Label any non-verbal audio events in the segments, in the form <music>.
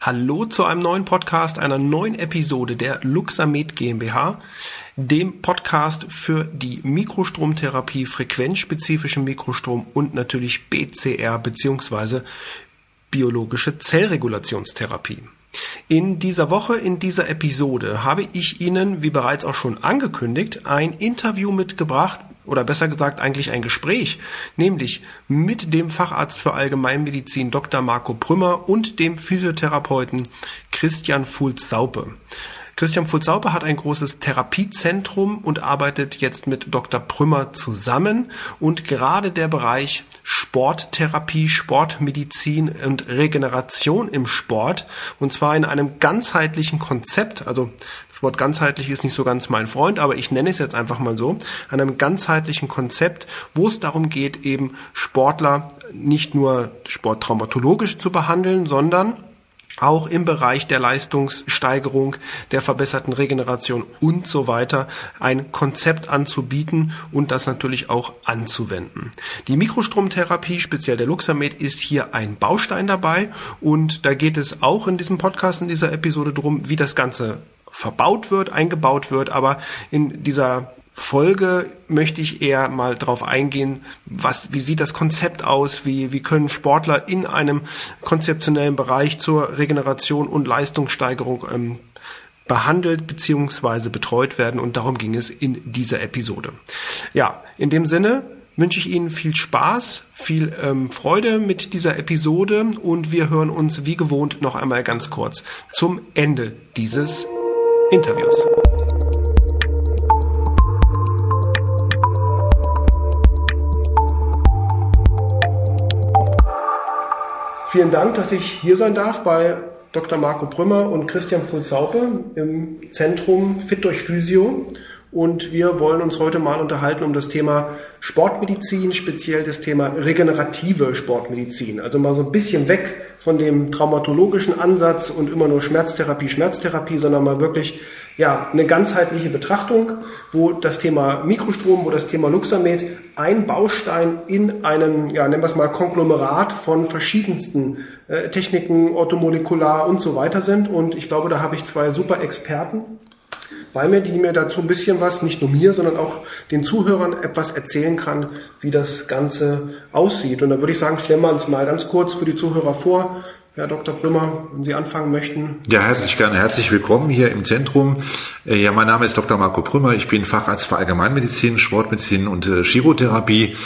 Hallo zu einem neuen Podcast, einer neuen Episode der Luxamed GmbH, dem Podcast für die Mikrostromtherapie, frequenzspezifischen Mikrostrom und natürlich BCR beziehungsweise biologische Zellregulationstherapie. In dieser Woche, in dieser Episode habe ich Ihnen, wie bereits auch schon angekündigt, ein Interview mitgebracht oder besser gesagt eigentlich ein Gespräch, nämlich mit dem Facharzt für Allgemeinmedizin Dr. Marco Prümmer und dem Physiotherapeuten Christian Fulz-Saupe. Christian Fulzaupe hat ein großes Therapiezentrum und arbeitet jetzt mit Dr. Prümmer zusammen. Und gerade der Bereich Sporttherapie, Sportmedizin und Regeneration im Sport, und zwar in einem ganzheitlichen Konzept, also das Wort ganzheitlich ist nicht so ganz mein Freund, aber ich nenne es jetzt einfach mal so, einem ganzheitlichen Konzept, wo es darum geht, eben Sportler nicht nur sporttraumatologisch zu behandeln, sondern auch im Bereich der Leistungssteigerung, der verbesserten Regeneration und so weiter ein Konzept anzubieten und das natürlich auch anzuwenden. Die Mikrostromtherapie, speziell der Luxamed, ist hier ein Baustein dabei und da geht es auch in diesem Podcast, in dieser Episode drum, wie das Ganze verbaut wird, eingebaut wird, aber in dieser Folge möchte ich eher mal darauf eingehen, was, wie sieht das Konzept aus, wie, wie können Sportler in einem konzeptionellen Bereich zur Regeneration und Leistungssteigerung ähm, behandelt beziehungsweise betreut werden und darum ging es in dieser Episode. Ja, in dem Sinne wünsche ich Ihnen viel Spaß, viel ähm, Freude mit dieser Episode und wir hören uns wie gewohnt noch einmal ganz kurz zum Ende dieses Interviews. Vielen Dank, dass ich hier sein darf bei Dr. Marco Brümmer und Christian Fulsaupe im Zentrum Fit durch Physio. Und wir wollen uns heute mal unterhalten um das Thema Sportmedizin, speziell das Thema regenerative Sportmedizin. Also mal so ein bisschen weg von dem traumatologischen Ansatz und immer nur Schmerztherapie, Schmerztherapie, sondern mal wirklich ja, eine ganzheitliche Betrachtung, wo das Thema Mikrostrom, wo das Thema Luxamed ein Baustein in einem, ja, nennen wir es mal, Konglomerat von verschiedensten äh, Techniken, orthomolekular und so weiter sind. Und ich glaube, da habe ich zwei super Experten bei mir, die mir dazu ein bisschen was, nicht nur mir, sondern auch den Zuhörern etwas erzählen kann, wie das Ganze aussieht. Und da würde ich sagen, stellen wir uns mal ganz kurz für die Zuhörer vor. Herr Dr. Brümmer, wenn Sie anfangen möchten. Ja, herzlich gerne. Herzlich willkommen hier im Zentrum. Äh, ja, mein Name ist Dr. Marco Brümmer. Ich bin Facharzt für Allgemeinmedizin, Sportmedizin und äh, Chirotherapie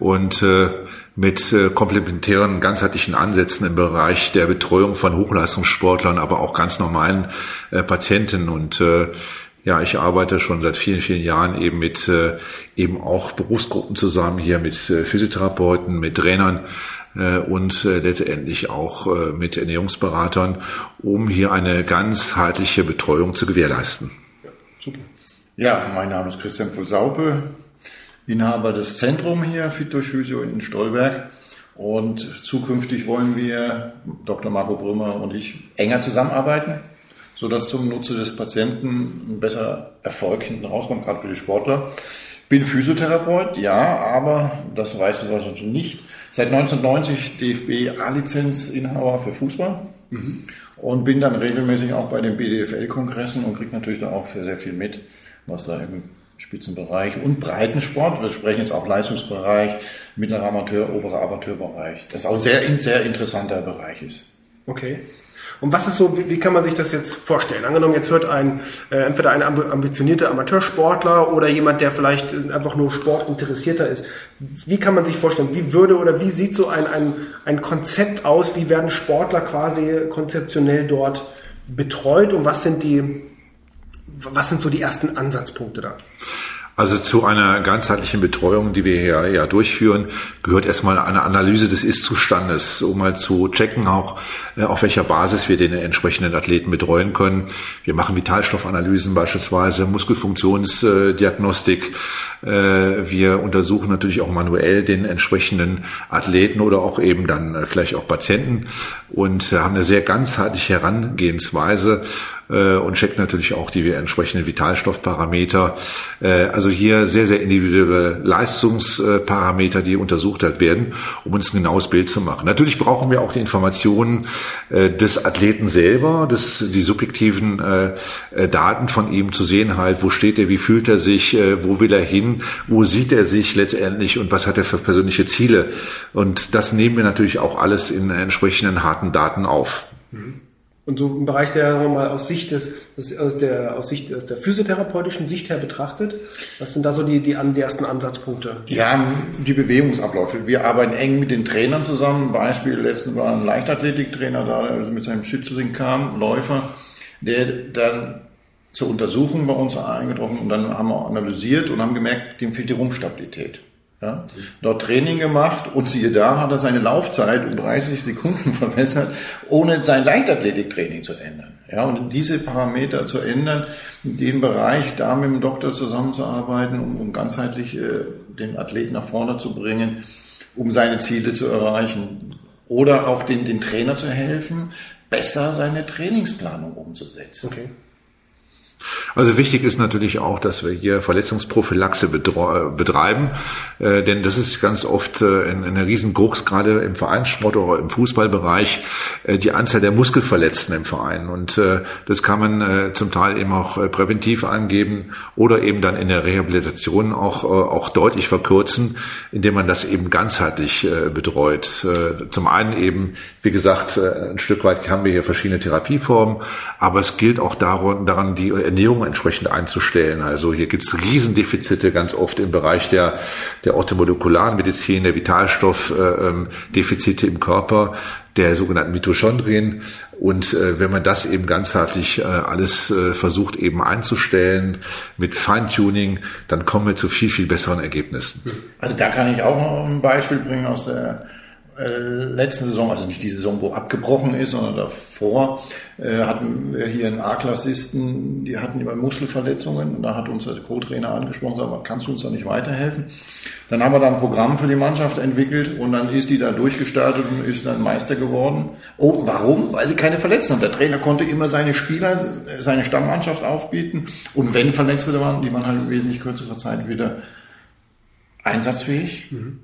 und äh, mit komplementären ganzheitlichen Ansätzen im Bereich der Betreuung von Hochleistungssportlern, aber auch ganz normalen Patienten und ja, ich arbeite schon seit vielen, vielen Jahren eben mit äh, eben auch Berufsgruppen zusammen hier mit äh, Physiotherapeuten, mit Trainern, und äh, letztendlich auch äh, mit Ernährungsberatern, um hier eine ganzheitliche Betreuung zu gewährleisten. Ja, super. Ja, mein Name ist Christian Fulsaupe, Inhaber des Zentrum hier Fit durch Physio in Stolberg. Und zukünftig wollen wir, Dr. Marco Brümmer und ich, enger zusammenarbeiten, sodass zum Nutze des Patienten ein besser Erfolg hinten rauskommt, gerade für die Sportler. Bin Physiotherapeut, ja, aber das weißt du wahrscheinlich nicht. Seit 1990 DFB A-Lizenzinhaber für Fußball mhm. und bin dann regelmäßig auch bei den BDFL-Kongressen und kriege natürlich da auch sehr, sehr viel mit, was da im Spitzenbereich und Breitensport, wir sprechen jetzt auch Leistungsbereich, mittlerer Amateur, oberer Amateurbereich, das auch sehr, sehr interessanter Bereich ist. Okay. Und was ist so, wie, wie kann man sich das jetzt vorstellen? Angenommen, jetzt hört ein äh, entweder ein ambitionierter Amateursportler oder jemand, der vielleicht einfach nur sportinteressierter ist. Wie kann man sich vorstellen, wie würde oder wie sieht so ein, ein, ein Konzept aus? Wie werden Sportler quasi konzeptionell dort betreut und was sind die, was sind so die ersten Ansatzpunkte da? Also zu einer ganzheitlichen Betreuung, die wir hier ja durchführen, gehört erstmal eine Analyse des Ist-Zustandes, um mal zu checken, auch äh, auf welcher Basis wir den entsprechenden Athleten betreuen können. Wir machen Vitalstoffanalysen beispielsweise, Muskelfunktionsdiagnostik. Äh, wir untersuchen natürlich auch manuell den entsprechenden Athleten oder auch eben dann äh, vielleicht auch Patienten und haben eine sehr ganzheitliche Herangehensweise äh, und checkt natürlich auch die entsprechenden Vitalstoffparameter. Äh, also hier sehr, sehr individuelle Leistungsparameter, die untersucht halt werden, um uns ein genaues Bild zu machen. Natürlich brauchen wir auch die Informationen äh, des Athleten selber, des, die subjektiven Daten von ihm zu sehen halt, wo steht er, wie fühlt er sich, wo will er hin, wo sieht er sich letztendlich und was hat er für persönliche Ziele. Und das nehmen wir natürlich auch alles in entsprechenden harten Daten auf. Mhm. Und so im Bereich der, mal, aus Sicht des, des aus der, aus Sicht, aus der physiotherapeutischen Sicht her betrachtet, was sind da so die, die, die ersten Ansatzpunkte? Ja, die Bewegungsabläufe. Wir arbeiten eng mit den Trainern zusammen. Beispiel letztens war ein Leichtathletiktrainer da, der also mit seinem Schützling kam, Läufer, der dann zur Untersuchung bei uns eingetroffen und dann haben wir analysiert und haben gemerkt, dem fehlt die Rumpfstabilität. Ja, dort Training gemacht und siehe da, hat er seine Laufzeit um 30 Sekunden <laughs> verbessert, ohne sein Leichtathletiktraining zu ändern. Ja, und diese Parameter zu ändern, in dem Bereich da mit dem Doktor zusammenzuarbeiten, um, um ganzheitlich äh, den Athleten nach vorne zu bringen, um seine Ziele zu erreichen. Oder auch den, den Trainer zu helfen, besser seine Trainingsplanung umzusetzen. Okay. Also wichtig ist natürlich auch, dass wir hier Verletzungsprophylaxe betreiben, äh, denn das ist ganz oft äh, ein, ein Riesengrux, gerade im Vereinssport oder im Fußballbereich, äh, die Anzahl der Muskelverletzten im Verein. Und äh, das kann man äh, zum Teil eben auch äh, präventiv angeben oder eben dann in der Rehabilitation auch, äh, auch deutlich verkürzen, indem man das eben ganzheitlich äh, betreut. Äh, zum einen eben, wie gesagt, äh, ein Stück weit haben wir hier verschiedene Therapieformen, aber es gilt auch daran, daran die Ernährung entsprechend einzustellen. Also hier gibt es Riesendefizite ganz oft im Bereich der, der orthomolekularen Medizin, der Vitalstoffdefizite äh, im Körper, der sogenannten Mitochondrien. Und äh, wenn man das eben ganzheitlich äh, alles äh, versucht eben einzustellen mit Feintuning, dann kommen wir zu viel, viel besseren Ergebnissen. Also da kann ich auch noch ein Beispiel bringen aus der letzten Saison, also nicht die Saison, wo abgebrochen ist, sondern davor, äh, hatten wir hier einen A-Klassisten, die hatten immer Muskelverletzungen und da hat uns der Co-Trainer angesprochen, sagt, kannst du uns da nicht weiterhelfen? Dann haben wir da ein Programm für die Mannschaft entwickelt und dann ist die da durchgestartet und ist dann Meister geworden. Oh, warum? Weil sie keine Verletzten haben. Der Trainer konnte immer seine Spieler, seine Stammmannschaft aufbieten und wenn Verletzte waren, die waren halt in wesentlich kürzerer Zeit wieder einsatzfähig. Mhm.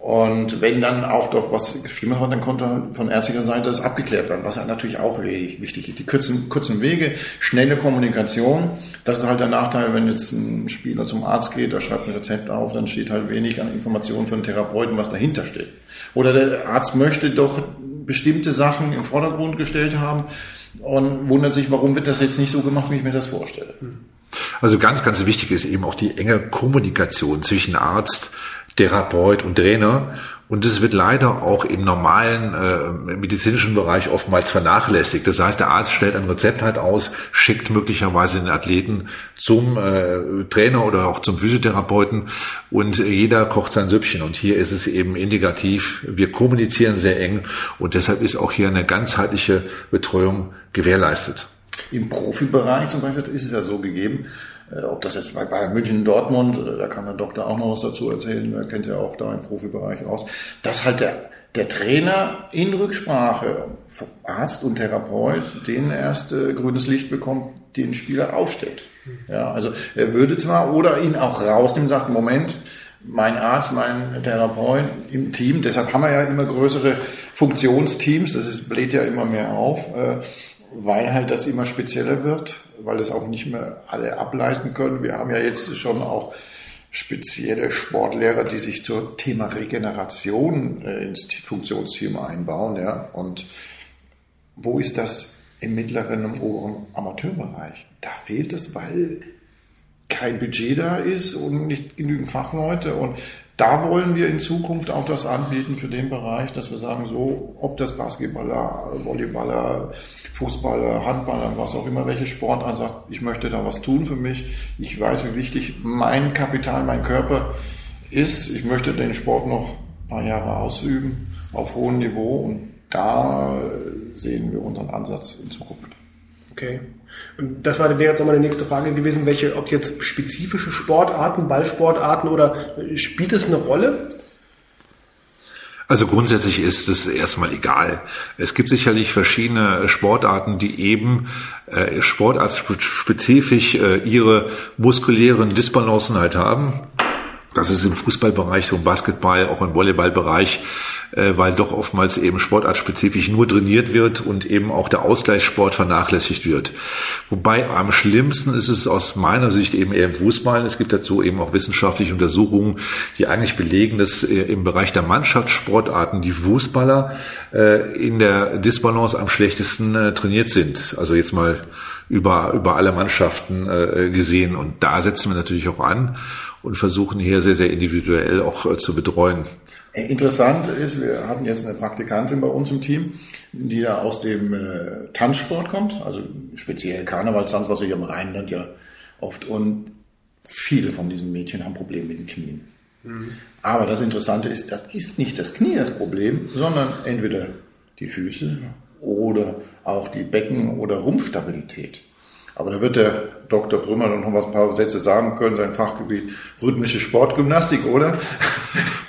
Und wenn dann auch doch was Schlimmes war, dann konnte von ärztlicher Seite das abgeklärt werden, was halt natürlich auch wichtig ist. Die kurzen, kurzen Wege, schnelle Kommunikation. Das ist halt der Nachteil, wenn jetzt ein Spieler zum Arzt geht, der schreibt ein Rezept auf, dann steht halt wenig an Informationen für den Therapeuten, was dahinter steht. Oder der Arzt möchte doch bestimmte Sachen im Vordergrund gestellt haben und wundert sich, warum wird das jetzt nicht so gemacht, wie ich mir das vorstelle. Also ganz, ganz wichtig ist eben auch die enge Kommunikation zwischen Arzt, Therapeut und Trainer. Und das wird leider auch im normalen äh, medizinischen Bereich oftmals vernachlässigt. Das heißt, der Arzt stellt ein Rezept halt aus, schickt möglicherweise den Athleten zum äh, Trainer oder auch zum Physiotherapeuten und jeder kocht sein Süppchen. Und hier ist es eben indikativ. Wir kommunizieren sehr eng und deshalb ist auch hier eine ganzheitliche Betreuung gewährleistet. Im Profibereich zum Beispiel ist es ja so gegeben, ob das jetzt bei Bayern München, Dortmund, äh, da kann der Doktor auch noch was dazu erzählen, er kennt ja auch da im Profibereich aus, dass halt der, der Trainer in Rücksprache, Arzt und Therapeut, den erst äh, grünes Licht bekommt, den Spieler aufstellt. Ja, also er würde zwar oder ihn auch rausnehmen, sagt, Moment, mein Arzt, mein Therapeut im Team, deshalb haben wir ja immer größere Funktionsteams, das ist, bläht ja immer mehr auf, äh, weil halt das immer spezieller wird, weil das auch nicht mehr alle ableisten können. Wir haben ja jetzt schon auch spezielle Sportlehrer, die sich zum Thema Regeneration äh, ins Funktionsteam einbauen. Ja. Und wo ist das im mittleren und oberen Amateurbereich? Da fehlt es, weil kein Budget da ist und nicht genügend Fachleute. Und da wollen wir in Zukunft auch das anbieten für den Bereich, dass wir sagen, so, ob das Basketballer, Volleyballer, Fußballer, Handballer, was auch immer, welche Sportart sagt, ich möchte da was tun für mich. Ich weiß, wie wichtig mein Kapital, mein Körper ist. Ich möchte den Sport noch ein paar Jahre ausüben auf hohem Niveau und da sehen wir unseren Ansatz in Zukunft. Okay. Und das wäre jetzt nochmal die nächste Frage gewesen, welche, ob jetzt spezifische Sportarten, Ballsportarten oder spielt es eine Rolle? Also grundsätzlich ist es erstmal egal. Es gibt sicherlich verschiedene Sportarten, die eben äh, sportartspezifisch äh, ihre muskulären Disbalancen halt haben. Das ist im Fußballbereich, im Basketball, auch im Volleyballbereich, äh, weil doch oftmals eben sportartspezifisch nur trainiert wird und eben auch der Ausgleichssport vernachlässigt wird. Wobei am schlimmsten ist es aus meiner Sicht eben eher im Fußball. Es gibt dazu eben auch wissenschaftliche Untersuchungen, die eigentlich belegen, dass äh, im Bereich der Mannschaftssportarten die Fußballer äh, in der Disbalance am schlechtesten äh, trainiert sind. Also jetzt mal über, über alle Mannschaften äh, gesehen. Und da setzen wir natürlich auch an und versuchen hier sehr, sehr individuell auch äh, zu betreuen. Interessant ist, wir hatten jetzt eine Praktikantin bei uns im Team, die ja aus dem äh, Tanzsport kommt, also speziell Karnevalstanz, was wir hier im Rheinland ja oft und viele von diesen Mädchen haben Probleme mit den Knien. Mhm. Aber das Interessante ist, das ist nicht das Knie das Problem, sondern entweder die Füße oder auch die Becken- oder Rumpfstabilität. Aber da wird der Dr. Brümmer noch was ein paar Sätze sagen können, sein Fachgebiet rhythmische Sportgymnastik, oder? <laughs>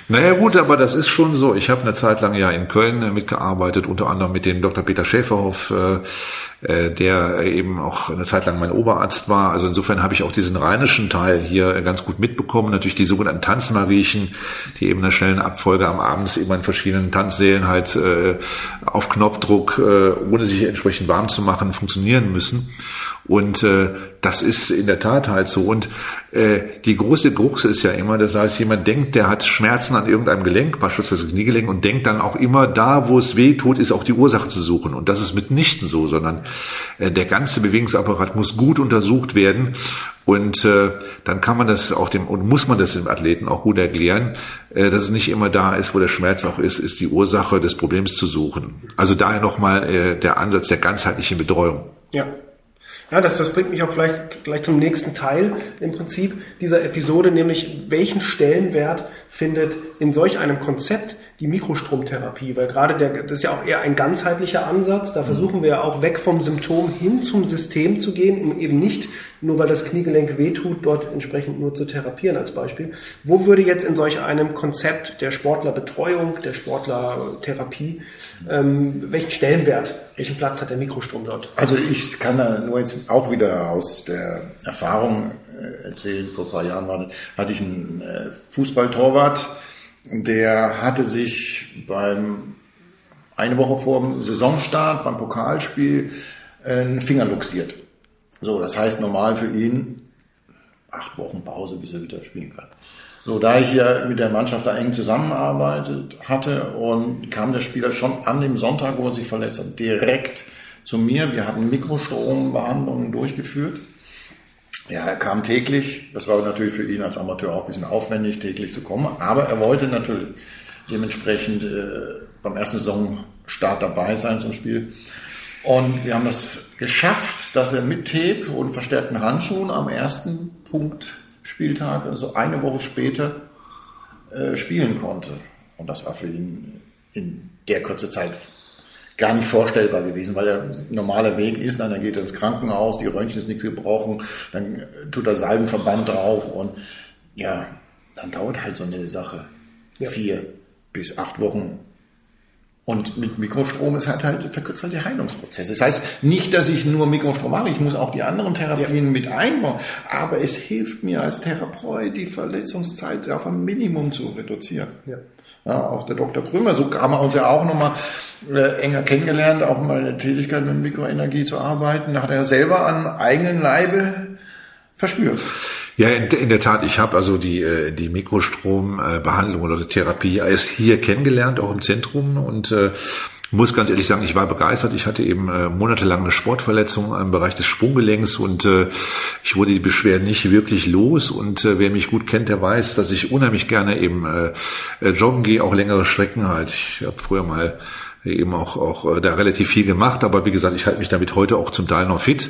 Naja gut, aber das ist schon so. Ich habe eine Zeit lang ja in Köln äh, mitgearbeitet, unter anderem mit dem Dr. Peter Schäferhoff, äh, äh, der eben auch eine Zeit lang mein Oberarzt war. Also insofern habe ich auch diesen rheinischen Teil hier ganz gut mitbekommen. Natürlich die sogenannten Tanzmariechen, die eben eine schnellen Abfolge am Abend eben in verschiedenen Tanzsälen halt auf Knopfdruck, ohne sich entsprechend warm zu machen, funktionieren müssen. Und äh, das ist in der Tat halt so. Und äh, die große Krux ist ja immer, das heißt, jemand denkt, der hat Schmerzen an irgendeinem Gelenk, beispielsweise Kniegelenk, und denkt dann auch immer, da wo es weh tut, ist auch die Ursache zu suchen. Und das ist mitnichten so, sondern äh, der ganze Bewegungsapparat muss gut untersucht werden. Und äh, dann kann man das auch dem und muss man das dem Athleten auch gut erklären, äh, dass es nicht immer da ist, wo der Schmerz auch ist, ist die Ursache des Problems zu suchen. Also daher nochmal äh, der Ansatz der ganzheitlichen Betreuung. Ja. Ja, das, das bringt mich auch vielleicht gleich zum nächsten Teil im Prinzip dieser Episode, nämlich welchen Stellenwert findet in solch einem Konzept die Mikrostromtherapie, weil gerade der, das ist ja auch eher ein ganzheitlicher Ansatz. Da versuchen wir ja auch weg vom Symptom hin zum System zu gehen, um eben nicht nur weil das Kniegelenk wehtut, dort entsprechend nur zu therapieren als Beispiel. Wo würde jetzt in solch einem Konzept der Sportlerbetreuung, der Sportlertherapie, ähm, welchen Stellenwert, welchen Platz hat der Mikrostrom dort? Also ich kann da nur jetzt auch wieder aus der Erfahrung äh, erzählen. Vor ein paar Jahren war, hatte ich einen äh, Fußballtorwart, der hatte sich beim eine Woche vor dem Saisonstart beim Pokalspiel einen Finger luxiert. So, das heißt normal für ihn acht Wochen Pause, bis er wieder spielen kann. So, da ich ja mit der Mannschaft da eng zusammenarbeitet hatte und kam der Spieler schon an dem Sonntag, wo er sich verletzt hat, direkt zu mir. Wir hatten Mikrostrombehandlungen durchgeführt. Ja, er kam täglich. Das war natürlich für ihn als Amateur auch ein bisschen aufwendig, täglich zu kommen. Aber er wollte natürlich dementsprechend äh, beim ersten Saisonstart dabei sein zum Spiel. Und wir haben das geschafft, dass er mit Tape und verstärkten Handschuhen am ersten Punkt Spieltag, also eine Woche später, äh, spielen konnte. Und das war für ihn in der kurze Zeit gar nicht vorstellbar gewesen, weil der normale Weg ist, dann geht er ins Krankenhaus, die Röntgen ist nichts gebrochen, dann tut er Salbenverband drauf und ja, dann dauert halt so eine Sache ja. vier bis acht Wochen. Und mit Mikrostrom ist halt halt verkürzt halt der Heilungsprozess. Das heißt nicht, dass ich nur Mikrostrom mache, ich muss auch die anderen Therapien ja. mit einbauen. Aber es hilft mir als Therapeut, die Verletzungszeit auf ein Minimum zu reduzieren. Ja ja, auch der Dr. Krümer. So haben wir uns ja auch nochmal äh, enger kennengelernt, auch mal eine Tätigkeit mit Mikroenergie zu arbeiten. Da hat er ja selber an eigenen Leibe verspürt. Ja, in, in der Tat. Ich habe also die, äh, die Mikrostrombehandlung oder Therapie erst hier kennengelernt, auch im Zentrum. Und äh, muss ganz ehrlich sagen, ich war begeistert. Ich hatte eben äh, monatelang eine Sportverletzung im Bereich des Sprunggelenks und äh, ich wurde die Beschwerden nicht wirklich los. Und äh, wer mich gut kennt, der weiß, dass ich unheimlich gerne eben äh, äh joggen gehe, auch längere Strecken halt. Ich habe früher mal eben auch, auch äh, da relativ viel gemacht, aber wie gesagt, ich halte mich damit heute auch zum Teil noch fit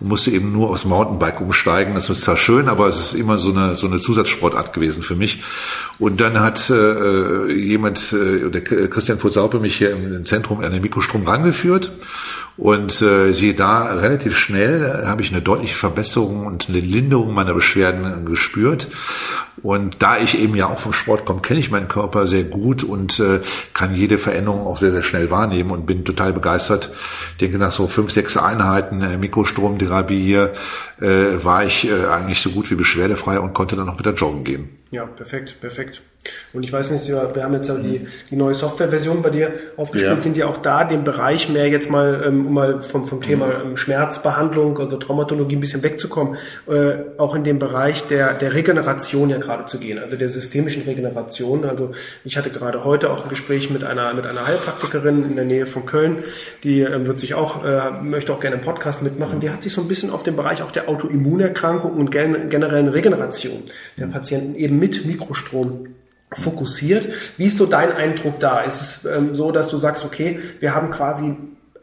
und musste eben nur aufs Mountainbike umsteigen. Das ist zwar schön, aber es ist immer so eine, so eine Zusatzsportart gewesen für mich. Und dann hat äh, jemand, äh, der Christian Furzaupe, mich hier im Zentrum an den Mikrostrom rangeführt. Und äh, siehe da, relativ schnell äh, habe ich eine deutliche Verbesserung und eine Linderung meiner Beschwerden äh, gespürt. Und da ich eben ja auch vom Sport komme, kenne ich meinen Körper sehr gut und äh, kann jede Veränderung auch sehr, sehr schnell wahrnehmen und bin total begeistert. Ich denke, nach so fünf, sechs Einheiten äh, Mikrostromtherapie hier äh, war ich äh, eigentlich so gut wie beschwerdefrei und konnte dann auch wieder joggen gehen. Ja, perfekt, perfekt. Und ich weiß nicht, wir haben jetzt ja die, die neue Softwareversion bei dir aufgespielt, ja. sind ja auch da den Bereich mehr jetzt mal, ähm, um mal vom, vom Thema mhm. Ähm, Schmerzbehandlung, also Traumatologie ein bisschen wegzukommen, äh, auch in dem Bereich der, der Regeneration ja gerade zu gehen, also der systemischen Regeneration. Also ich hatte gerade heute auch ein Gespräch mit einer, mit einer Heilpraktikerin in der Nähe von Köln, die äh, wird sich auch, äh, möchte auch gerne einen Podcast mitmachen, die hat sich so ein bisschen auf den Bereich auch der Autoimmunerkrankungen und gen generellen Regeneration der Patienten eben mit Mikrostrom fokussiert. Wie ist so dein Eindruck da? Ist es ähm, so, dass du sagst, okay, wir haben quasi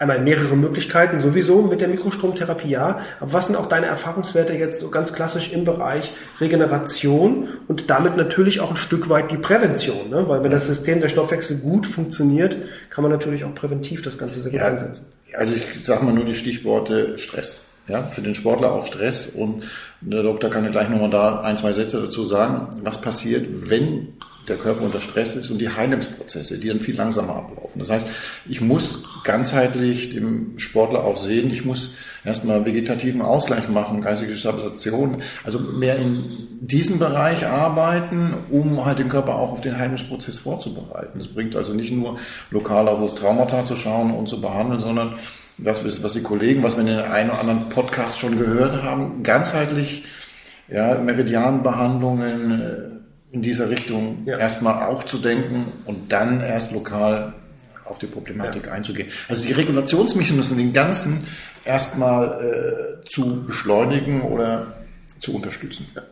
einmal mehrere Möglichkeiten sowieso mit der Mikrostromtherapie, ja. Aber was sind auch deine Erfahrungswerte jetzt so ganz klassisch im Bereich Regeneration und damit natürlich auch ein Stück weit die Prävention, ne? Weil wenn das System der Stoffwechsel gut funktioniert, kann man natürlich auch präventiv das Ganze sehr gut ja, einsetzen. Also ich sage mal nur die Stichworte Stress. Ja, für den Sportler auch Stress und der Doktor kann ja gleich nochmal da ein, zwei Sätze dazu sagen, was passiert, wenn der Körper unter Stress ist und die Heilungsprozesse, die dann viel langsamer ablaufen. Das heißt, ich muss ganzheitlich dem Sportler auch sehen, ich muss erstmal vegetativen Ausgleich machen, geistige Stabilisation, also mehr in diesem Bereich arbeiten, um halt den Körper auch auf den Heilungsprozess vorzubereiten. Das bringt also nicht nur lokal auf das Traumata zu schauen und zu behandeln, sondern das, was die Kollegen, was wir in den einen oder anderen Podcast schon gehört haben, ganzheitlich ja, Meridianbehandlungen, in dieser Richtung ja. erstmal auch zu denken und dann erst lokal auf die Problematik ja. einzugehen. Also die Regulationsmechanismen, den ganzen erstmal äh, zu beschleunigen oder zu unterstützen. Ja.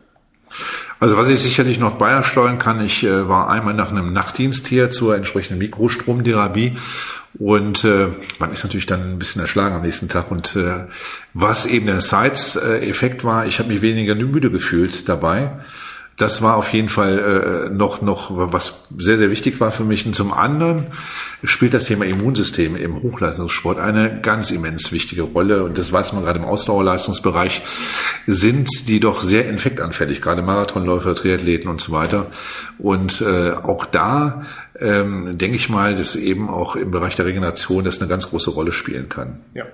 Also was ich sicherlich noch beisteuern kann, ich äh, war einmal nach einem Nachtdienst hier zur entsprechenden Mikrostromtherapie und äh, man ist natürlich dann ein bisschen erschlagen am nächsten Tag. Und äh, was eben der Sides-Effekt war, ich habe mich weniger müde gefühlt dabei. Das war auf jeden Fall äh, noch, noch was sehr, sehr wichtig war für mich. Und zum anderen spielt das Thema Immunsystem im Hochleistungssport eine ganz immens wichtige Rolle. Und das weiß man gerade im Ausdauerleistungsbereich, sind die doch sehr infektanfällig, gerade Marathonläufer, Triathleten und so weiter. Und äh, auch da ähm, denke ich mal, dass eben auch im Bereich der Regeneration das eine ganz große Rolle spielen kann. Ja.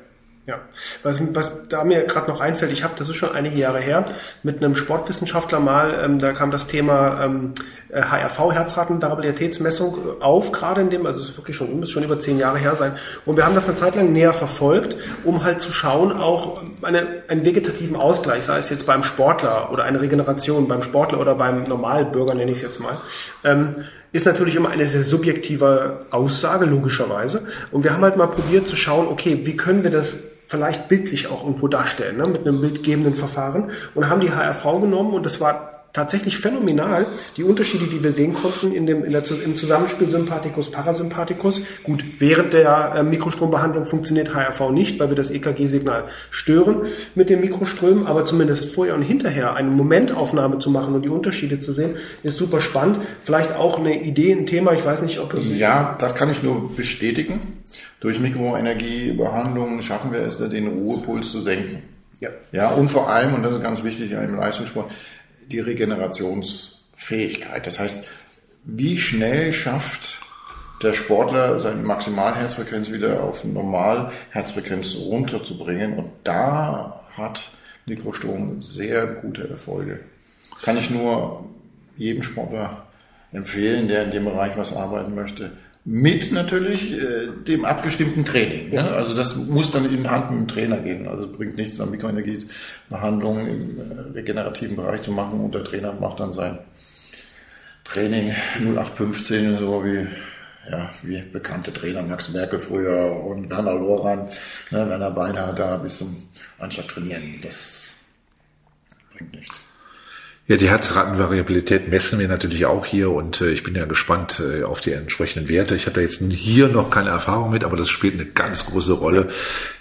Ja, was, was da mir gerade noch einfällt, ich habe, das ist schon einige Jahre her, mit einem Sportwissenschaftler mal, ähm, da kam das Thema ähm, HRV, Herzratenvariabilitätsmessung, auf, gerade in dem, also es ist wirklich schon, muss schon über zehn Jahre her sein. Und wir haben das eine Zeit lang näher verfolgt, um halt zu schauen, auch eine, einen vegetativen Ausgleich, sei es jetzt beim Sportler oder eine Regeneration beim Sportler oder beim Normalbürger, nenne ich es jetzt mal. Ähm, ist natürlich immer eine sehr subjektive Aussage, logischerweise. Und wir haben halt mal probiert zu schauen, okay, wie können wir das vielleicht bildlich auch irgendwo darstellen, ne, mit einem bildgebenden Verfahren und haben die HRV genommen und das war tatsächlich phänomenal, die Unterschiede, die wir sehen konnten in dem, in der, im Zusammenspiel Sympathikus-Parasympathikus. Gut, während der äh, Mikrostrombehandlung funktioniert HRV nicht, weil wir das EKG-Signal stören mit den Mikroströmen, aber zumindest vorher und hinterher eine Momentaufnahme zu machen und die Unterschiede zu sehen, ist super spannend. Vielleicht auch eine Idee, ein Thema, ich weiß nicht, ob... Ja, das kann ich nur bestätigen. Durch Mikroenergiebehandlung schaffen wir es, den Ruhepuls zu senken. Ja. ja, und vor allem, und das ist ganz wichtig im Leistungssport, die Regenerationsfähigkeit. Das heißt, wie schnell schafft der Sportler seine Maximalherzfrequenz wieder auf Normalherzfrequenz runterzubringen? Und da hat Mikrostrom sehr gute Erfolge. Kann ich nur jedem Sportler empfehlen, der in dem Bereich was arbeiten möchte mit natürlich äh, dem abgestimmten Training. Ne? Also das muss dann in Hand mit dem Trainer gehen. Also es bringt nichts, eine Mikroenergiebehandlung im äh, regenerativen Bereich zu machen und der Trainer macht dann sein Training 0815, so wie ja, wie bekannte Trainer, Max Merkel früher und Werner Loran, ne, Werner Beiner da bis zum Anschlag trainieren. Das bringt nichts. Ja, die Herzratenvariabilität messen wir natürlich auch hier und äh, ich bin ja gespannt äh, auf die entsprechenden Werte. Ich habe da jetzt hier noch keine Erfahrung mit, aber das spielt eine ganz große Rolle,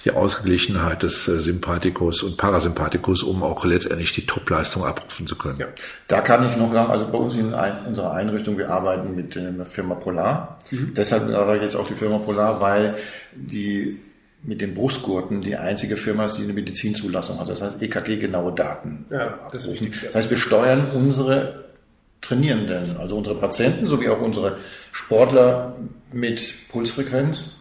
die Ausgeglichenheit des äh, Sympathikus und Parasympathikus, um auch letztendlich die Topleistung abrufen zu können. Ja. Da kann ich noch sagen, also bei uns in ein, unserer Einrichtung, wir arbeiten mit der Firma Polar. Mhm. Deshalb sage ich jetzt auch die Firma Polar, weil die mit den Brustgurten die einzige Firma ist, die eine Medizinzulassung hat. Das heißt EKG-genaue Daten. Ja, das, ist wichtig, das heißt, wir steuern unsere Trainierenden, also unsere Patienten sowie auch unsere Sportler mit Pulsfrequenz.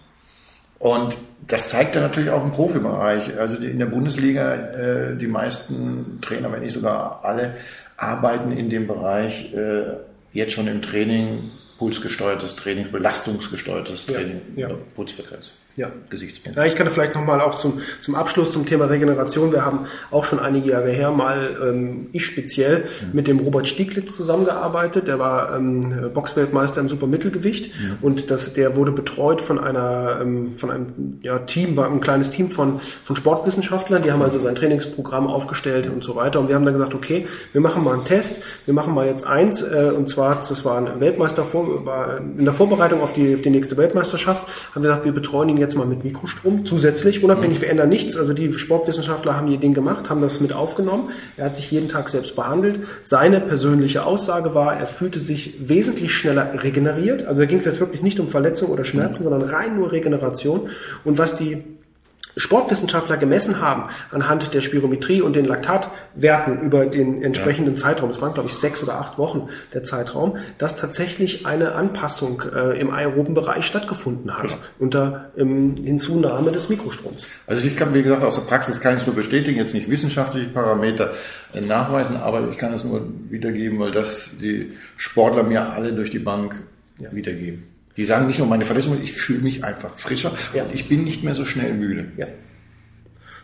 Und das zeigt dann natürlich auch im Profibereich. Also in der Bundesliga, äh, die meisten Trainer, wenn nicht sogar alle, arbeiten in dem Bereich äh, jetzt schon im Training, pulsgesteuertes Training, belastungsgesteuertes Training, ja, ja. Pulsfrequenz ja. Gesichtspunkt. Ja, ich kann vielleicht nochmal auch zum, zum Abschluss zum Thema Regeneration. Wir haben auch schon einige Jahre her mal, ähm, ich speziell, mhm. mit dem Robert Stieglitz zusammengearbeitet. Der war ähm, Boxweltmeister im Supermittelgewicht mhm. und das, der wurde betreut von einer, ähm, von einem ja, Team, war ein kleines Team von, von Sportwissenschaftlern. Die haben also sein Trainingsprogramm aufgestellt und so weiter. Und wir haben dann gesagt, okay, wir machen mal einen Test. Wir machen mal jetzt eins, äh, und zwar, das war ein Weltmeister, vor, war in der Vorbereitung auf die, auf die nächste Weltmeisterschaft, haben wir gesagt, wir betreuen ihn jetzt jetzt mal mit Mikrostrom zusätzlich, unabhängig, wir ändern nichts. Also die Sportwissenschaftler haben ihr Ding gemacht, haben das mit aufgenommen. Er hat sich jeden Tag selbst behandelt. Seine persönliche Aussage war, er fühlte sich wesentlich schneller regeneriert. Also da ging es jetzt wirklich nicht um Verletzung oder Schmerzen, sondern rein nur Regeneration. Und was die Sportwissenschaftler gemessen haben anhand der Spirometrie und den Laktatwerten über den entsprechenden ja. Zeitraum, es waren glaube ich sechs oder acht Wochen der Zeitraum, dass tatsächlich eine Anpassung äh, im aeroben Bereich stattgefunden hat ja. unter ähm, Hinzunahme des Mikrostroms. Also ich kann, wie gesagt, aus der Praxis kann ich nur bestätigen, jetzt nicht wissenschaftliche Parameter äh, nachweisen, aber ich kann es nur wiedergeben, weil das die Sportler mir alle durch die Bank ja. wiedergeben. Die sagen nicht nur meine Verletzung, ich fühle mich einfach frischer ja. und ich bin nicht mehr so schnell müde. Ja.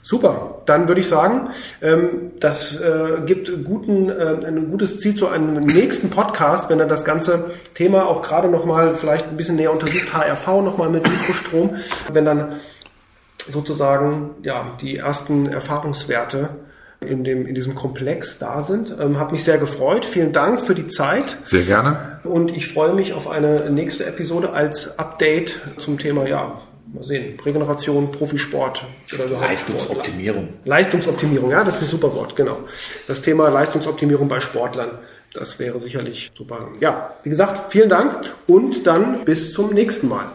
Super, dann würde ich sagen, ähm, das äh, gibt guten, äh, ein gutes Ziel zu einem nächsten Podcast, wenn er das ganze Thema auch gerade nochmal vielleicht ein bisschen näher untersucht, HRV nochmal mit Mikrostrom, wenn dann sozusagen ja die ersten Erfahrungswerte in, dem, in diesem Komplex da sind. Ähm, Habe mich sehr gefreut. Vielen Dank für die Zeit. Sehr gerne. Und ich freue mich auf eine nächste Episode als Update zum Thema, ja, mal sehen, Regeneration, Profisport oder überhaupt Leistungsoptimierung. Leistungsoptimierung, ja, das ist ein super Wort, genau. Das Thema Leistungsoptimierung bei Sportlern. Das wäre sicherlich super. Ja, wie gesagt, vielen Dank und dann bis zum nächsten Mal.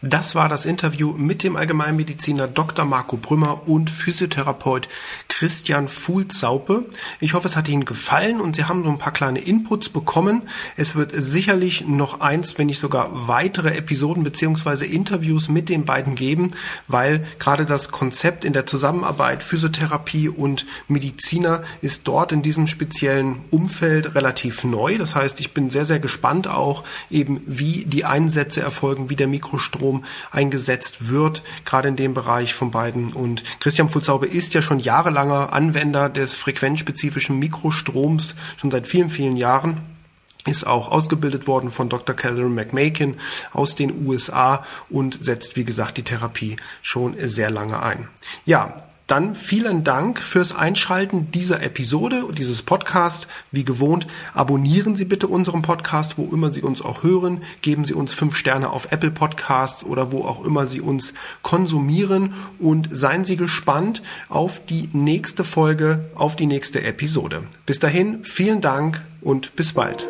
Das war das Interview mit dem Allgemeinmediziner Dr. Marco Brümmer und Physiotherapeut Christian Fuhlsaupe. Ich hoffe, es hat Ihnen gefallen und Sie haben so ein paar kleine Inputs bekommen. Es wird sicherlich noch eins, wenn nicht sogar weitere Episoden beziehungsweise Interviews mit den beiden geben, weil gerade das Konzept in der Zusammenarbeit Physiotherapie und Mediziner ist dort in diesem speziellen Umfeld relativ neu. Das heißt, ich bin sehr, sehr gespannt auch eben, wie die Einsätze erfolgen, wie der Mikrostrom Strom eingesetzt wird, gerade in dem Bereich von beiden. Und Christian Fulzaube ist ja schon jahrelanger Anwender des frequenzspezifischen Mikrostroms, schon seit vielen, vielen Jahren ist auch ausgebildet worden von Dr. Calvin McMakin aus den USA und setzt, wie gesagt, die Therapie schon sehr lange ein. Ja, dann vielen Dank fürs Einschalten dieser Episode, dieses Podcast. Wie gewohnt, abonnieren Sie bitte unseren Podcast, wo immer Sie uns auch hören. Geben Sie uns fünf Sterne auf Apple Podcasts oder wo auch immer Sie uns konsumieren und seien Sie gespannt auf die nächste Folge, auf die nächste Episode. Bis dahin, vielen Dank und bis bald.